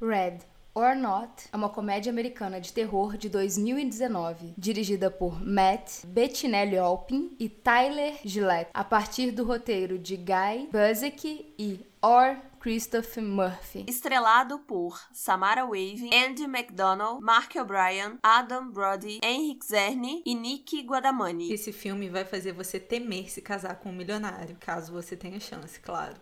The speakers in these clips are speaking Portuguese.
Red or Not é uma comédia americana de terror de 2019, dirigida por Matt Bettinelli Olpin e Tyler Gillette, a partir do roteiro de Guy Buzzek e Or Christopher Murphy. Estrelado por Samara Wave, Andy McDonald, Mark O'Brien, Adam Brody, Henrik Zerny e Nick Guadamani. Esse filme vai fazer você temer se casar com um milionário, caso você tenha chance, claro.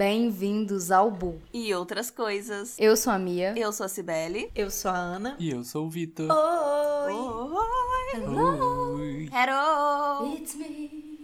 Bem-vindos ao Bu. E outras coisas. Eu sou a Mia. Eu sou a Cibele. Eu sou a Ana. E eu sou o Vitor. Oi! Oi! Oi! Hello! It's me.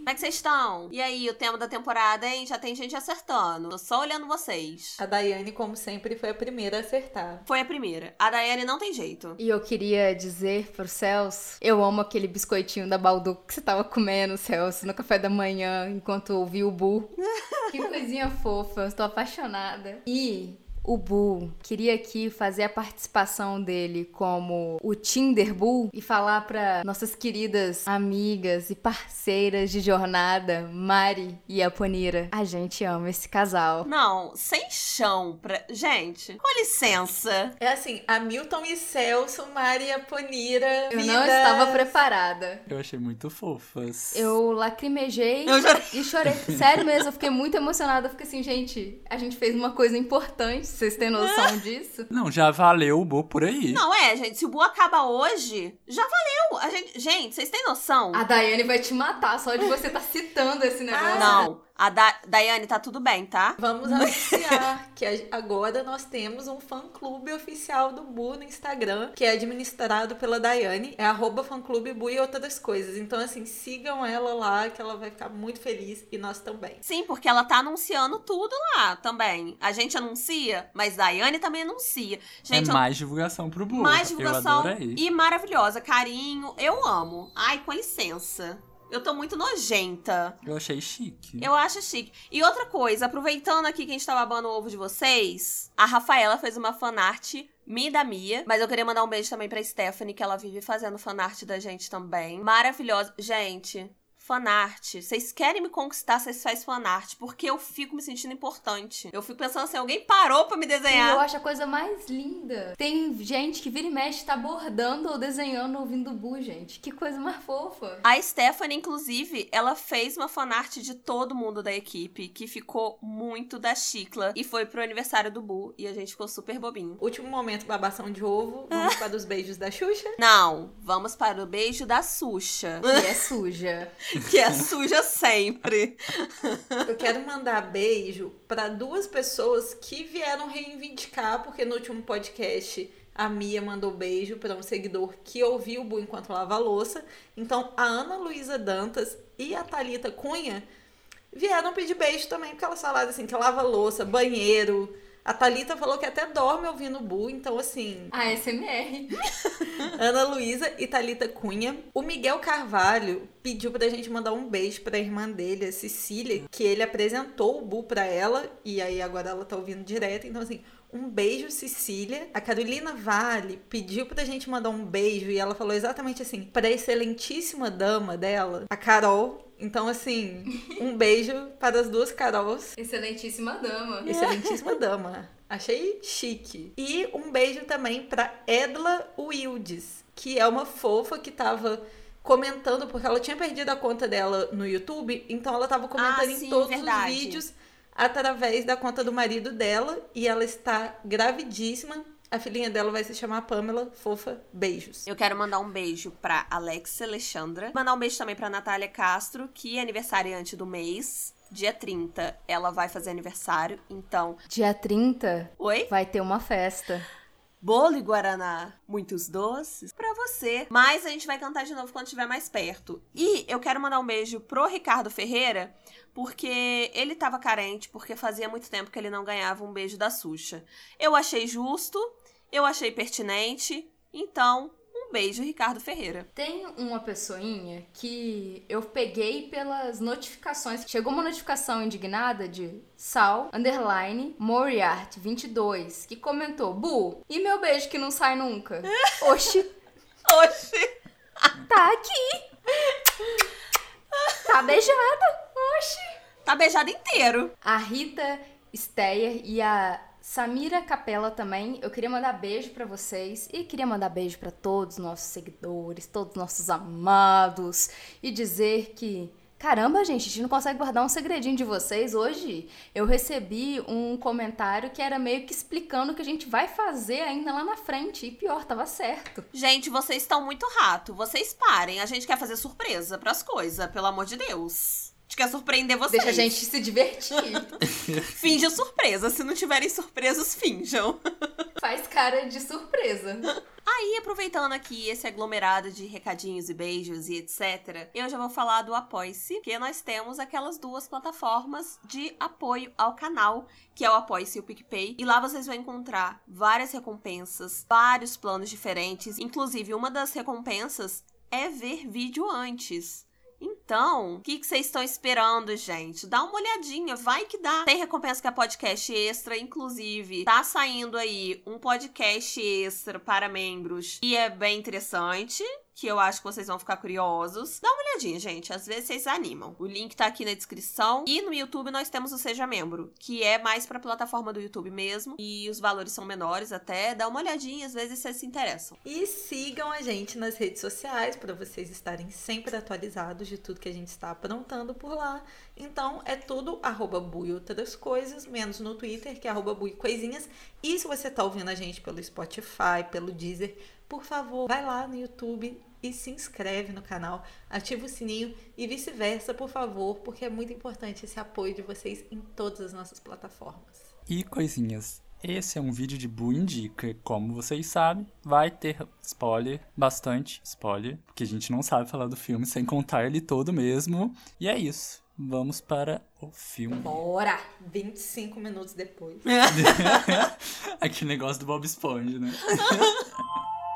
Como é que vocês estão? E aí, o tema da temporada, hein? Já tem gente acertando. Tô só olhando vocês. A Daiane, como sempre, foi a primeira a acertar. Foi a primeira. A Daiane não tem jeito. E eu queria dizer pro Celso, eu amo aquele biscoitinho da Baldu que você tava comendo, Celso, no café da manhã, enquanto ouvi o Bu. que coisinha fofa, eu estou apaixonada. E o Bull queria aqui fazer a participação dele como o Tinder Bull e falar para nossas queridas amigas e parceiras de jornada, Mari e a Ponira. A gente ama esse casal. Não, sem chão pra. Gente, com licença. É assim, a Milton e Celso, Mari e a Ponira. Eu vida- não estava preparada. Eu achei muito fofas. Eu lacrimejei Eu chorei. e chorei. Sério mesmo, eu fiquei muito emocionada. Eu fiquei assim, gente, a gente fez uma coisa importante. Vocês têm noção disso? Não, já valeu o Bo por aí. Não, é, gente, se o Bu acaba hoje, já valeu. A gente, gente, vocês têm noção? A Daiane vai te matar só de você estar citando esse negócio. Não, a da Daiane tá tudo bem, tá? Vamos anunciar que agora nós temos um fã-clube oficial do Bu no Instagram, que é administrado pela Daiane. É arroba fã-clube Bu e outras coisas. Então, assim, sigam ela lá, que ela vai ficar muito feliz. E nós também. Sim, porque ela tá anunciando tudo lá também. A gente anuncia, mas Daiane também anuncia. Gente, é eu- mais divulgação pro Bu. mais Eu divulgação adorei. e maravilhosa. Carinho, eu amo. Ai, com licença. Eu tô muito nojenta. Eu achei chique. Eu acho chique. E outra coisa, aproveitando aqui que a gente tá babando o ovo de vocês, a Rafaela fez uma fanart me da Mia, mas eu queria mandar um beijo também pra Stephanie, que ela vive fazendo fanart da gente também. Maravilhosa. Gente, fanart. Vocês querem me conquistar, vocês fazem fanart, porque eu fico me sentindo importante. Eu fico pensando assim, alguém parou pra me E eu desenhar. acho a coisa mais linda. Tem gente que vira e mexe, tá bordando ou desenhando ouvindo o Bu, gente. Que coisa mais fofa. A Stephanie, inclusive, ela fez uma fanart de todo mundo da equipe, que ficou muito da chicla. E foi pro aniversário do Bu, e a gente ficou super bobinho. Último momento, babação de ovo. Vamos para os beijos da Xuxa. Não, vamos para o beijo da Xuxa. E é suja. que é suja sempre. Eu quero mandar beijo para duas pessoas que vieram reivindicar, porque no último podcast a Mia mandou beijo para um seguidor que ouviu o Bu enquanto lava a louça. Então a Ana Luísa Dantas e a Thalita Cunha vieram pedir beijo também, porque elas falaram assim que lava louça, banheiro. A Thalita falou que até dorme ouvindo o Bu, então assim, A SMR. Ana Luísa e Thalita Cunha. O Miguel Carvalho pediu pra gente mandar um beijo pra irmã dele, a Cecília, que ele apresentou o Bu pra ela e aí agora ela tá ouvindo direto. Então, assim, um beijo, Cecília. A Carolina Vale pediu pra gente mandar um beijo e ela falou exatamente assim, pra excelentíssima dama dela, a Carol. Então, assim, um beijo para as duas Carols. Excelentíssima dama. Excelentíssima dama. Achei chique. E um beijo também pra Edla Wildes, que é uma fofa que tava comentando, porque ela tinha perdido a conta dela no YouTube, então ela tava comentando Ah, em sim, todos verdade. os vídeos através da conta do marido dela e ela está gravidíssima. A filhinha dela vai se chamar Pamela. Fofa, beijos. Eu quero mandar um beijo pra Alexia Alexandra. Mandar um beijo também pra Natália Castro, que é aniversariante do mês. Dia 30, ela vai fazer aniversário, então. Dia 30 Oi? vai ter uma festa. Bolo e Guaraná, muitos doces pra você. Mas a gente vai cantar de novo quando estiver mais perto. E eu quero mandar um beijo pro Ricardo Ferreira, porque ele tava carente, porque fazia muito tempo que ele não ganhava um beijo da Xuxa. Eu achei justo, eu achei pertinente, então um beijo, Ricardo Ferreira. Tem uma pessoinha que eu peguei pelas notificações. Chegou uma notificação indignada de Sal underline Moriarty 22 que comentou: "Bu, e meu beijo que não sai nunca?" Oxi, Oxi! tá aqui. Tá beijada. Oxi. Tá beijado inteiro. A Rita Steyer e a Samira Capela também. Eu queria mandar beijo pra vocês e queria mandar beijo pra todos os nossos seguidores, todos os nossos amados e dizer que Caramba, gente, a gente não consegue guardar um segredinho de vocês. Hoje eu recebi um comentário que era meio que explicando o que a gente vai fazer ainda lá na frente. E pior, tava certo. Gente, vocês estão muito rato. Vocês parem. A gente quer fazer surpresa pras coisas, pelo amor de Deus. Gente quer surpreender vocês. Deixa a gente se divertir. Finge surpresa. Se não tiverem surpresos, finjam. Faz cara de surpresa. Aí, aproveitando aqui esse aglomerado de recadinhos e beijos e etc., eu já vou falar do Apoie-se, que nós temos aquelas duas plataformas de apoio ao canal, que é o Apoie-se e o PicPay. E lá vocês vão encontrar várias recompensas, vários planos diferentes. Inclusive, uma das recompensas é ver vídeo antes. Então, o que vocês estão esperando, gente? Dá uma olhadinha, vai que dá. Tem recompensa que é podcast extra, inclusive. Tá saindo aí um podcast extra para membros e é bem interessante que eu acho que vocês vão ficar curiosos. Dá uma olhadinha, gente. Às vezes vocês animam. O link tá aqui na descrição. E no YouTube nós temos o Seja Membro, que é mais pra plataforma do YouTube mesmo. E os valores são menores até. Dá uma olhadinha, às vezes vocês se interessam. E sigam a gente nas redes sociais para vocês estarem sempre atualizados de tudo que a gente está aprontando por lá. Então é tudo arroba bui outras coisas, menos no Twitter, que é arroba bui coisinhas. E se você tá ouvindo a gente pelo Spotify, pelo Deezer, por favor, vai lá no YouTube e se inscreve no canal, ativa o sininho e vice-versa, por favor, porque é muito importante esse apoio de vocês em todas as nossas plataformas. E coisinhas, esse é um vídeo de Bu Indica. Como vocês sabem, vai ter spoiler, bastante spoiler, porque a gente não sabe falar do filme sem contar ele todo mesmo. E é isso. Vamos para o filme. Bora! 25 minutos depois. Aquele negócio do Bob Esponja, né?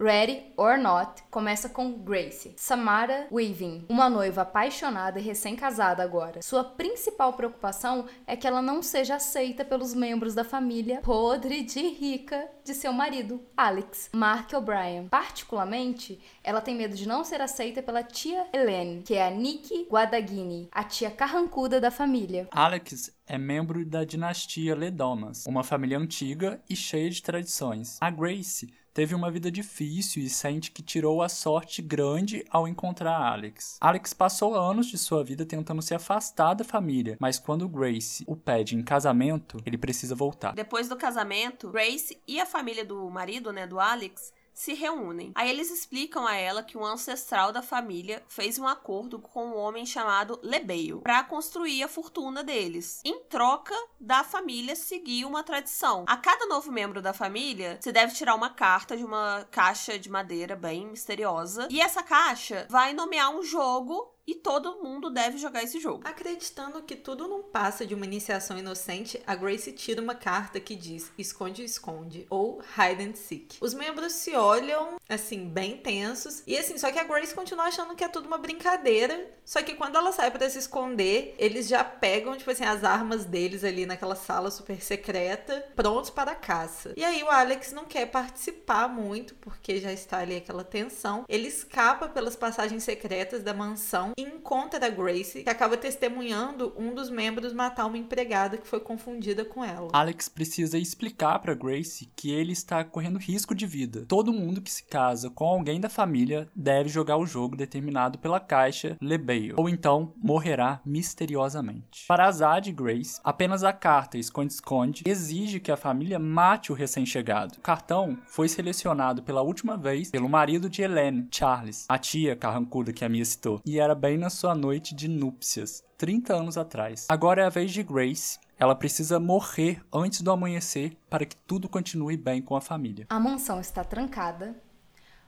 Ready or Not começa com Gracie, Samara Weaving, uma noiva apaixonada e recém-casada agora. Sua principal preocupação é que ela não seja aceita pelos membros da família podre de rica de seu marido, Alex, Mark O'Brien. Particularmente, ela tem medo de não ser aceita pela tia Helene, que é a Nikki Guadagnini, a tia carrancuda da família. Alex é membro da dinastia Ledomas, uma família antiga e cheia de tradições. A Grace teve uma vida difícil e sente que tirou a sorte grande ao encontrar Alex. Alex passou anos de sua vida tentando se afastar da família, mas quando Grace o pede em casamento, ele precisa voltar. Depois do casamento, Grace e a família do marido, né, do Alex, se reúnem. Aí eles explicam a ela que um ancestral da família fez um acordo com um homem chamado Lebeio para construir a fortuna deles, em troca da família seguir uma tradição. A cada novo membro da família se deve tirar uma carta de uma caixa de madeira bem misteriosa, e essa caixa vai nomear um jogo e todo mundo deve jogar esse jogo. Acreditando que tudo não passa de uma iniciação inocente, a Grace tira uma carta que diz esconde, esconde ou hide and seek. Os membros se olham assim bem tensos e assim, só que a Grace continua achando que é tudo uma brincadeira, só que quando ela sai para se esconder, eles já pegam tipo assim as armas deles ali naquela sala super secreta, prontos para a caça. E aí o Alex não quer participar muito porque já está ali aquela tensão. Ele escapa pelas passagens secretas da mansão e encontra a Grace, que acaba testemunhando um dos membros matar uma empregada que foi confundida com ela. Alex precisa explicar para Grace que ele está correndo risco de vida. Todo mundo que se casa com alguém da família deve jogar o jogo determinado pela caixa Lebeio, ou então morrerá misteriosamente. Para azar de Grace, apenas a carta esconde-esconde exige que a família mate o recém-chegado. O cartão foi selecionado pela última vez pelo marido de Helene, Charles, a tia carrancuda que a Mia citou, e era bem na sua noite de núpcias, 30 anos atrás. Agora é a vez de Grace. Ela precisa morrer antes do amanhecer para que tudo continue bem com a família. A mansão está trancada.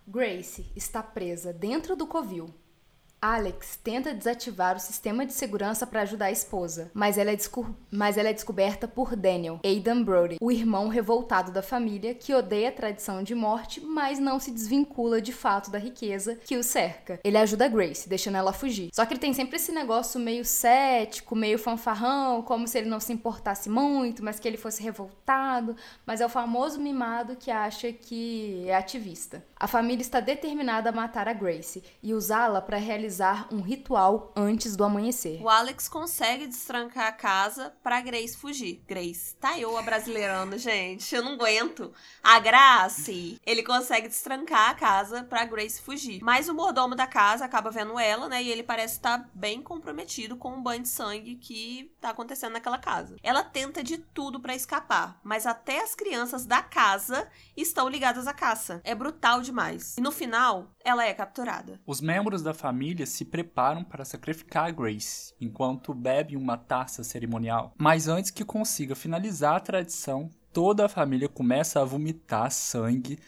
Grace está presa dentro do covil. Alex tenta desativar o sistema de segurança para ajudar a esposa, mas ela, é mas ela, é descoberta por Daniel, Aidan Brody, o irmão revoltado da família que odeia a tradição de morte, mas não se desvincula de fato da riqueza que o cerca. Ele ajuda Grace, deixando ela fugir. Só que ele tem sempre esse negócio meio cético, meio fanfarrão, como se ele não se importasse muito, mas que ele fosse revoltado, mas é o famoso mimado que acha que é ativista. A família está determinada a matar a Grace e usá-la para realizar um ritual antes do amanhecer. O Alex consegue destrancar a casa pra Grace fugir. Grace, tá eu a brasileirando, gente. Eu não aguento. A Grace, ele consegue destrancar a casa pra Grace fugir. Mas o mordomo da casa acaba vendo ela, né? E ele parece estar bem comprometido com o banho de sangue que tá acontecendo naquela casa. Ela tenta de tudo para escapar, mas até as crianças da casa estão ligadas à caça. É brutal demais. E no final, ela é capturada. Os membros da família se preparam para sacrificar a Grace, enquanto bebem uma taça cerimonial. Mas antes que consiga finalizar a tradição, toda a família começa a vomitar sangue,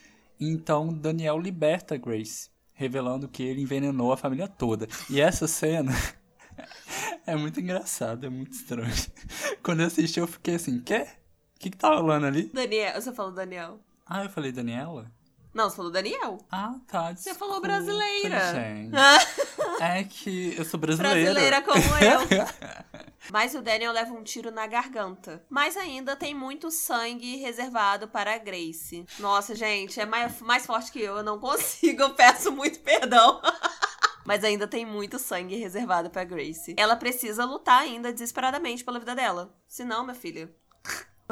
então Daniel liberta Grace, revelando que ele envenenou a família toda. E essa cena é muito engraçada, é muito estranho. Quando eu assisti, eu fiquei assim, quê? O que, que tá rolando ali? Daniel, você falou Daniel. Ah, eu falei Daniela? Não, você falou Daniel. Ah, tá. Você falou desculpa, brasileira. Gente. É que eu sou brasileira. Brasileira como eu. Mas o Daniel leva um tiro na garganta. Mas ainda tem muito sangue reservado para a Grace. Nossa, gente, é mais, mais forte que eu. Eu não consigo, eu peço muito perdão. Mas ainda tem muito sangue reservado para Grace. Ela precisa lutar ainda desesperadamente pela vida dela. Senão, minha filha,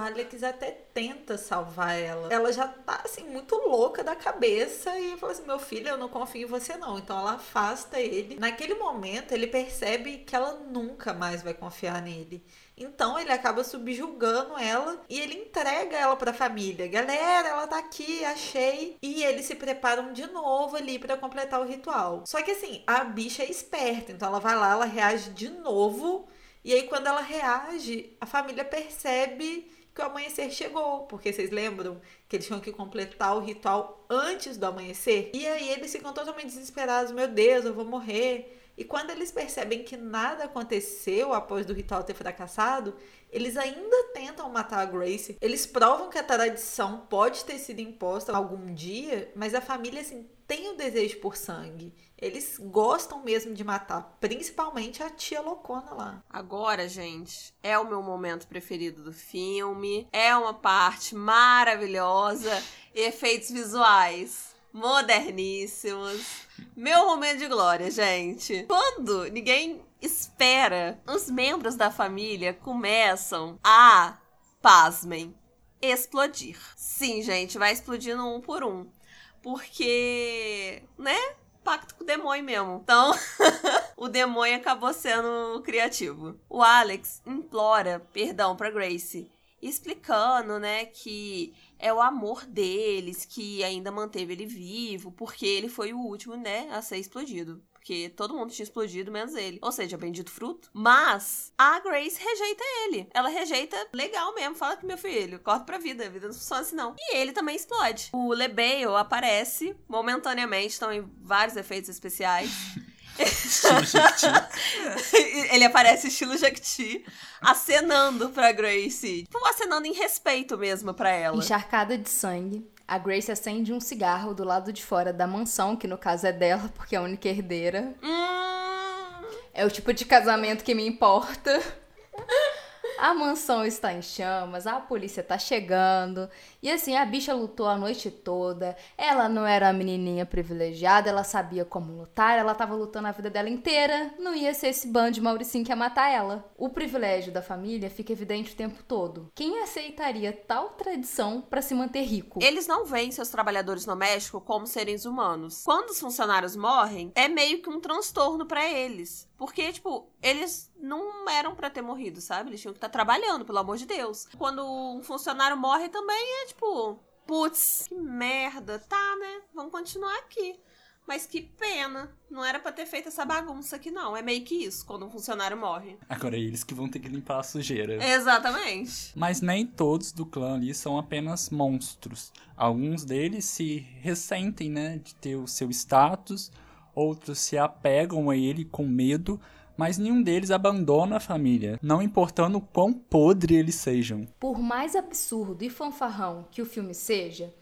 Alex até tenta salvar ela. Ela já tá, assim, muito louca da cabeça e fala assim: meu filho, eu não confio em você, não. Então ela afasta ele. Naquele momento, ele percebe que ela nunca mais vai confiar nele. Então ele acaba subjugando ela e ele entrega ela pra família. Galera, ela tá aqui, achei. E eles se preparam de novo ali pra completar o ritual. Só que assim, a bicha é esperta, então ela vai lá, ela reage de novo. E aí, quando ela reage, a família percebe que o amanhecer chegou. Porque vocês lembram que eles tinham que completar o ritual antes do amanhecer? E aí eles ficam totalmente desesperados: meu Deus, eu vou morrer. E quando eles percebem que nada aconteceu após do ritual ter fracassado, eles ainda tentam matar a Grace. Eles provam que a tradição pode ter sido imposta algum dia, mas a família assim tem o desejo por sangue. Eles gostam mesmo de matar, principalmente a tia loucona lá. Agora, gente, é o meu momento preferido do filme. É uma parte maravilhosa. Efeitos visuais moderníssimos. Meu momento de glória, gente. Quando ninguém espera, os membros da família começam a, pasmem, explodir. Sim, gente, vai explodindo um por um. Porque, né? Pacto com o demônio mesmo. Então, o demônio acabou sendo criativo. O Alex implora perdão pra Grace, explicando, né, que é o amor deles que ainda manteve ele vivo, porque ele foi o último, né, a ser explodido. Porque todo mundo tinha explodido, menos ele. Ou seja, bendito fruto. Mas a Grace rejeita ele. Ela rejeita legal mesmo. Fala que meu filho, corta pra vida. A vida não funciona assim, não. E ele também explode. O LeBale aparece momentaneamente. Estão em vários efeitos especiais. ele aparece estilo Jequiti, acenando pra Grace. Tipo, acenando em respeito mesmo pra ela. Encharcada de sangue, a Grace acende um cigarro do lado de fora da mansão, que no caso é dela, porque é a única herdeira. Hum, É o tipo de casamento que me importa. A mansão está em chamas, a polícia tá chegando. E assim, a bicha lutou a noite toda. Ela não era a menininha privilegiada, ela sabia como lutar, ela tava lutando a vida dela inteira. Não ia ser esse bando de Mauricinho que ia matar ela. O privilégio da família fica evidente o tempo todo. Quem aceitaria tal tradição para se manter rico? Eles não veem seus trabalhadores domésticos como seres humanos. Quando os funcionários morrem, é meio que um transtorno pra eles. Porque, tipo, eles não eram pra ter morrido, sabe? Eles tinham que estar trabalhando, pelo amor de Deus. Quando um funcionário morre também é tipo, putz, que merda, tá, né? Vamos continuar aqui. Mas que pena. Não era pra ter feito essa bagunça aqui, não. É meio que isso, quando um funcionário morre. Agora é eles que vão ter que limpar a sujeira. Exatamente. Mas nem todos do clã ali são apenas monstros. Alguns deles se ressentem, né, de ter o seu status, outros se apegam a ele com medo, mas nenhum deles abandona a família, não importando o quão podre eles sejam. Por mais absurdo e fanfarrão que o filme seja,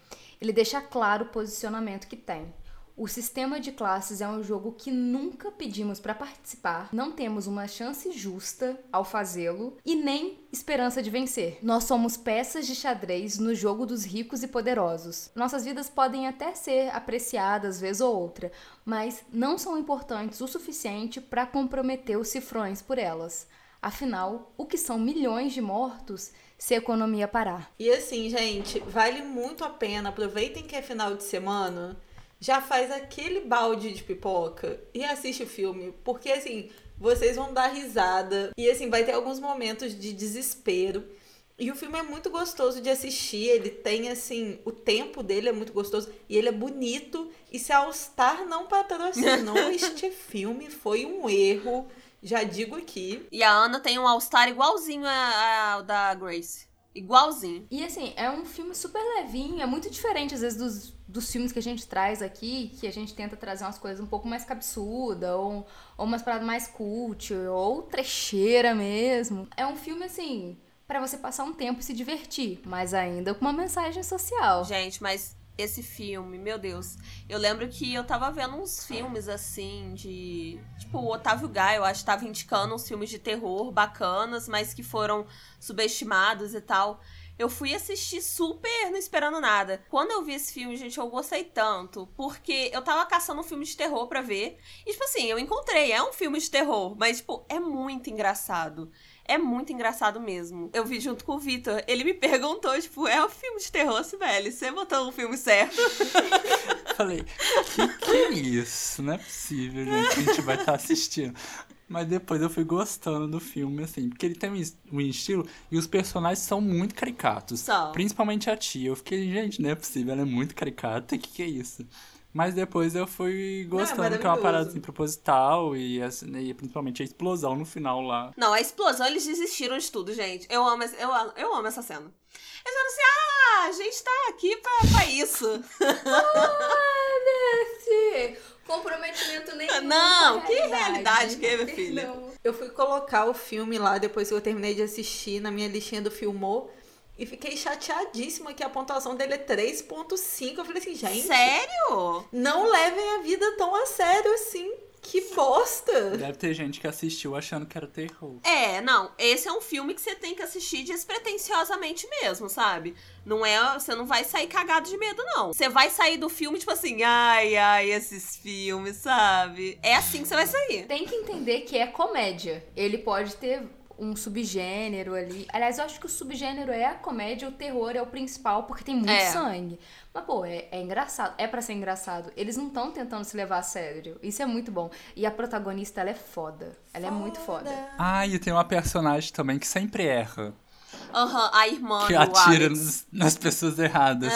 ele deixa claro o posicionamento que tem. O sistema de classes é um jogo que nunca pedimos para participar, não temos uma chance justa ao fazê-lo e nem esperança de vencer. Nós somos peças de xadrez no jogo dos ricos e poderosos. Nossas vidas podem até ser apreciadas vez ou outra, mas não são importantes o suficiente para comprometer os cifrões por elas. Afinal, o que são milhões de mortos se a economia parar? E assim, gente, vale muito a pena. Aproveitem que é final de semana já faz aquele balde de pipoca e assiste o filme, porque assim, vocês vão dar risada e assim vai ter alguns momentos de desespero. E o filme é muito gostoso de assistir, ele tem assim, o tempo dele é muito gostoso e ele é bonito. E se a All Star não patrocinou este filme, foi um erro, já digo aqui. E a Ana tem um All Star igualzinho ao da Grace. Igualzinho. E assim, é um filme super levinho, é muito diferente às vezes dos, dos filmes que a gente traz aqui, que a gente tenta trazer umas coisas um pouco mais cabeçuda, ou, ou umas paradas mais cult, ou trecheira mesmo. É um filme assim, para você passar um tempo e se divertir, mas ainda com uma mensagem social. Gente, mas esse filme, meu Deus. Eu lembro que eu tava vendo uns filmes assim de. Tipo, o Otávio Gai, eu acho, tava indicando uns filmes de terror bacanas, mas que foram subestimados e tal. Eu fui assistir super não esperando nada. Quando eu vi esse filme, gente, eu gostei tanto. Porque eu tava caçando um filme de terror pra ver. E, tipo assim, eu encontrei. É um filme de terror. Mas, tipo, é muito engraçado. É muito engraçado mesmo. Eu vi junto com o Vitor. Ele me perguntou, tipo, é um filme de terror, Sibeli? Você botou o filme certo? Falei, que que é isso? Não é possível, gente, que a gente vai estar tá assistindo. Mas depois eu fui gostando do filme, assim, porque ele tem um estilo e os personagens são muito caricatos. Principalmente a tia. Eu fiquei, gente, não é possível, ela é muito caricata. O que, que é isso? Mas depois eu fui gostando, não, é que é uma parada assim, proposital e, assim, e, principalmente a explosão no final lá. Não, a explosão, eles desistiram de tudo, gente. Eu amo, eu, eu amo essa cena. Eles falam assim, ah, a gente tá aqui pra, pra isso. Comprometimento nenhum. Não, que realidade que é, minha filha? Eu fui colocar o filme lá, depois que eu terminei de assistir, na minha listinha do Filmou. E fiquei chateadíssima que a pontuação dele é 3.5. Eu falei assim, gente. Sério? Não levem a vida tão a sério assim. Que bosta! Deve ter gente que assistiu achando que era terror. É, não. Esse é um filme que você tem que assistir despretensiosamente mesmo, sabe? Não é. Você não vai sair cagado de medo, não. Você vai sair do filme, tipo assim, ai, ai, esses filmes, sabe? É assim que você vai sair. Tem que entender que é comédia. Ele pode ter um subgênero ali. Aliás, eu acho que o subgênero é a comédia, o terror é o principal, porque tem muito é. sangue. Mas, pô, é, é engraçado. É para ser engraçado. Eles não estão tentando se levar a sério. Isso é muito bom. E a protagonista, ela é foda. Ela foda. é muito foda. Ah, e tem uma personagem também que sempre erra. Aham, uhum, a irmã que atira nas, nas, pessoas erradas.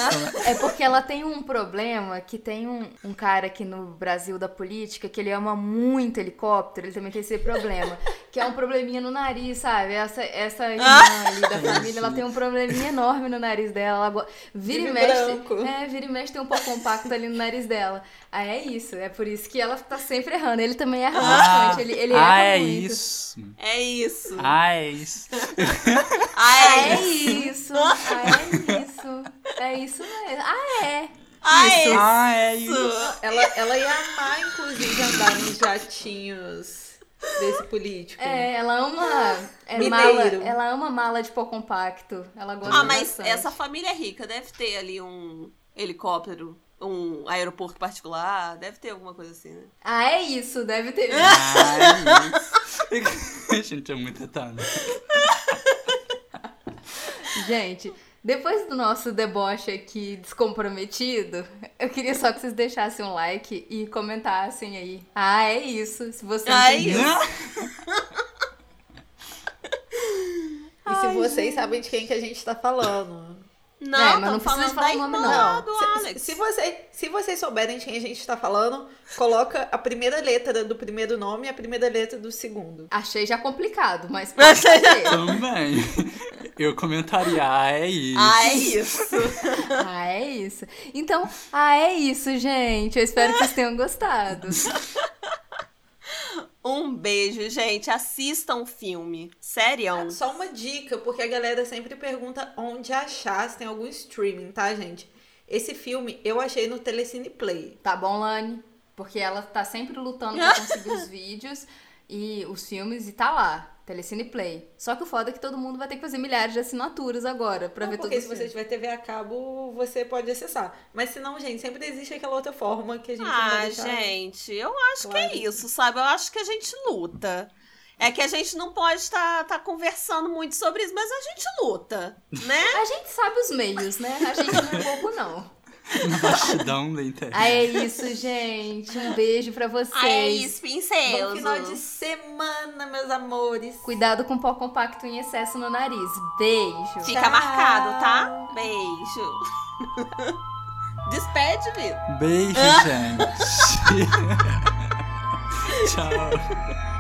É. é porque ela tem um problema que tem um, um cara aqui no Brasil da política que ele ama muito helicóptero, ele também tem esse problema. Que é um probleminha no nariz, sabe? Essa, essa irmã ali da família, ela tem um probleminha enorme no nariz dela. Ela vira, e mexe. Branco. É, vira e mexe tem um pouco compacto ali no nariz dela. Aí é isso, é por isso que ela tá sempre errando. Ele também erra ah, bastante. Ele, ele ah, erra é muito. isso. É isso. Ah, é isso. ah, é, é isso. Ah, é isso. É isso mesmo. Ah, é. Ah, isso. É ah, é isso. Ela, ela ia amar, inclusive, andar nos jatinhos desse político. É, ela ama é, mala, ela ama mala de pó compacto. Ela gosta Ah, mas bastante. essa família é rica, deve ter ali um helicóptero, um aeroporto particular, deve ter alguma coisa assim, né? Ah, é isso, deve ter. Ah, é isso. Gente, é muito eterno. Gente, depois do nosso deboche aqui descomprometido, eu queria só que vocês deixassem um like e comentassem aí. Ah, é isso. Se você ah, entendeu. É e se vocês gente. sabem de quem que a gente tá falando. Não, é, mas não precisa falar o nome, não. Se, se, você, se vocês souberem de quem a gente tá falando, coloca a primeira letra do primeiro nome e a primeira letra do segundo. Achei já complicado, mas pode ser. Também. Eu comentaria, ah, é isso. Ah, é isso. ah, é isso. Então, ah, é isso, gente. Eu espero que vocês tenham gostado. Um beijo, gente. Assistam o filme. Sério. Só uma dica, porque a galera sempre pergunta onde achar, se tem algum streaming, tá, gente? Esse filme eu achei no Telecine Play. Tá bom, Lani? Porque ela tá sempre lutando pra conseguir os vídeos e os filmes e tá lá. Telecine Play. Só que o foda é que todo mundo vai ter que fazer milhares de assinaturas agora pra Não, ver porque todos se os você tiver TV a cabo, você pode acessar. Mas se não, gente, sempre existe aquela outra forma que a gente não vai Ah, gente, eu acho que Claro. é isso, sabe? Eu acho que a gente luta. É que a gente não pode estar tá, conversando muito sobre isso, mas a gente luta, né? A gente sabe os meios, né? A gente não é bobo, não. Na bastidão da internet. É isso, gente. Um beijo pra vocês. Ah, é isso, Bom pincel. final de semana, meus amores. Cuidado com pó compacto em excesso no nariz. Beijo. Fica Tchau. marcado, tá? Beijo. Despede, Vitor. Beijo, gente. Tchau.